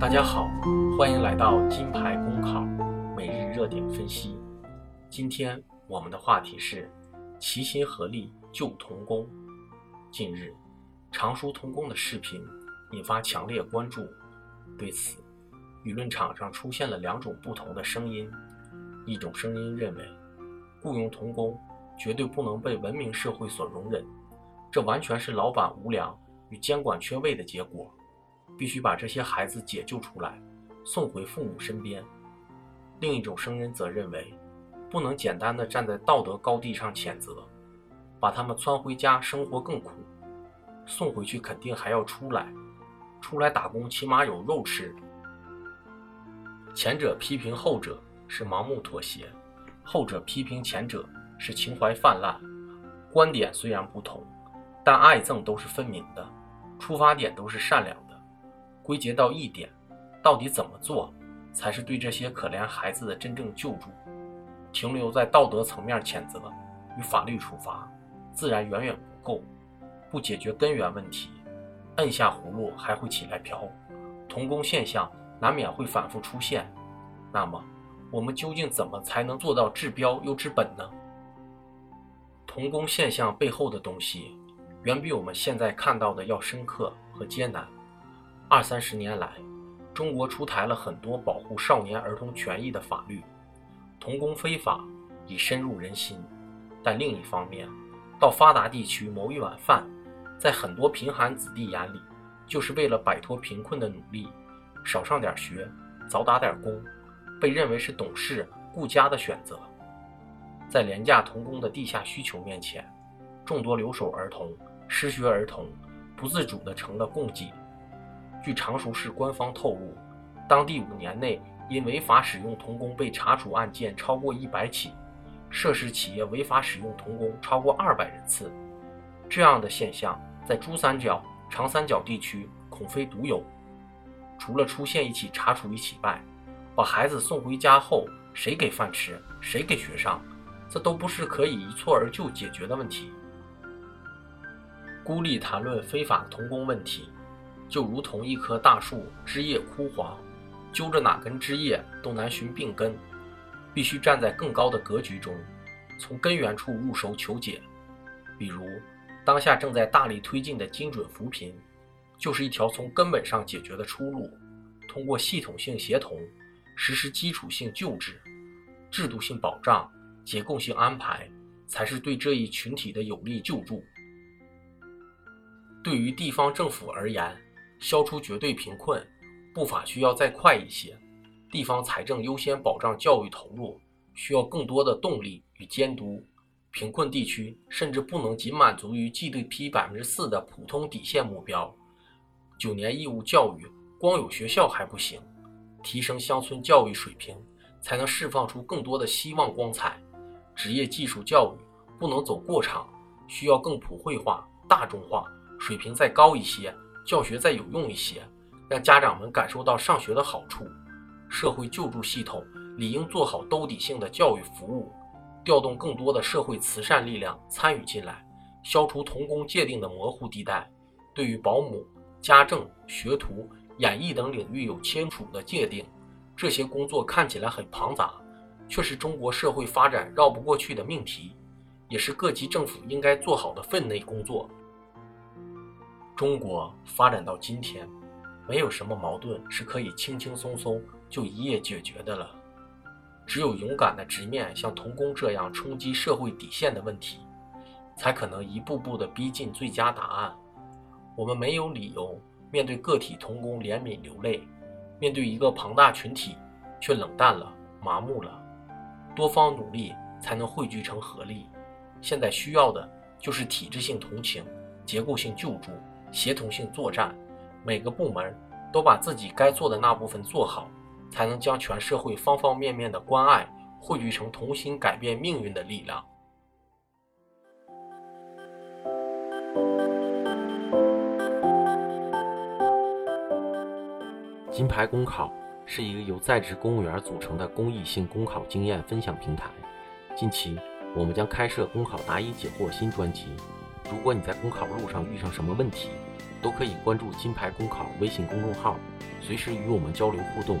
大家好，欢迎来到金牌公考每日热点分析。今天我们的话题是齐心合力救童工。近日，常熟童工的视频引发强烈关注，对此，舆论场上出现了两种不同的声音。一种声音认为，雇佣童工绝对不能被文明社会所容忍，这完全是老板无良与监管缺位的结果。必须把这些孩子解救出来，送回父母身边。另一种声音则认为，不能简单的站在道德高地上谴责，把他们窜回家生活更苦，送回去肯定还要出来，出来打工起码有肉吃。前者批评后者是盲目妥协，后者批评前者是情怀泛滥。观点虽然不同，但爱憎都是分明的，出发点都是善良的。归结到一点，到底怎么做才是对这些可怜孩子的真正救助？停留在道德层面谴责与法律处罚，自然远远不够，不解决根源问题，摁下葫芦还会起来瓢，童工现象难免会反复出现。那么，我们究竟怎么才能做到治标又治本呢？童工现象背后的东西，远比我们现在看到的要深刻和艰难。二三十年来，中国出台了很多保护少年儿童权益的法律，童工非法已深入人心。但另一方面，到发达地区谋一碗饭，在很多贫寒子弟眼里，就是为了摆脱贫困的努力，少上点学，早打点工，被认为是懂事顾家的选择。在廉价童工的地下需求面前，众多留守儿童、失学儿童不自主地成了供给。据常熟市官方透露，当地五年内因违法使用童工被查处案件超过一百起，涉事企业违法使用童工超过二百人次。这样的现象在珠三角、长三角地区恐非独有。除了出现一起查处一起外，把孩子送回家后，谁给饭吃，谁给学上，这都不是可以一蹴而就解决的问题。孤立谈论非法童工问题。就如同一棵大树枝叶枯黄，揪着哪根枝叶都难寻病根，必须站在更高的格局中，从根源处入手求解。比如，当下正在大力推进的精准扶贫，就是一条从根本上解决的出路。通过系统性协同，实施基础性救治、制度性保障、结构性安排，才是对这一群体的有力救助。对于地方政府而言，消除绝对贫困步伐需要再快一些，地方财政优先保障教育投入，需要更多的动力与监督。贫困地区甚至不能仅满足于 GDP 百分之四的普通底线目标。九年义务教育光有学校还不行，提升乡村教育水平，才能释放出更多的希望光彩。职业技术教育不能走过场，需要更普惠化、大众化，水平再高一些。教学再有用一些，让家长们感受到上学的好处。社会救助系统理应做好兜底性的教育服务，调动更多的社会慈善力量参与进来，消除童工界定的模糊地带。对于保姆、家政、学徒、演艺等领域有清楚的界定。这些工作看起来很庞杂，却是中国社会发展绕不过去的命题，也是各级政府应该做好的分内工作。中国发展到今天，没有什么矛盾是可以轻轻松松就一夜解决的了。只有勇敢的直面像童工这样冲击社会底线的问题，才可能一步步的逼近最佳答案。我们没有理由面对个体童工怜悯流泪，面对一个庞大群体却冷淡了、麻木了。多方努力才能汇聚成合力。现在需要的就是体制性同情、结构性救助。协同性作战，每个部门都把自己该做的那部分做好，才能将全社会方方面面的关爱汇聚成同心改变命运的力量。金牌公考是一个由在职公务员组成的公益性公考经验分享平台。近期，我们将开设公考答疑解惑新专辑。如果你在公考路上遇上什么问题，都可以关注金牌公考微信公众号，随时与我们交流互动。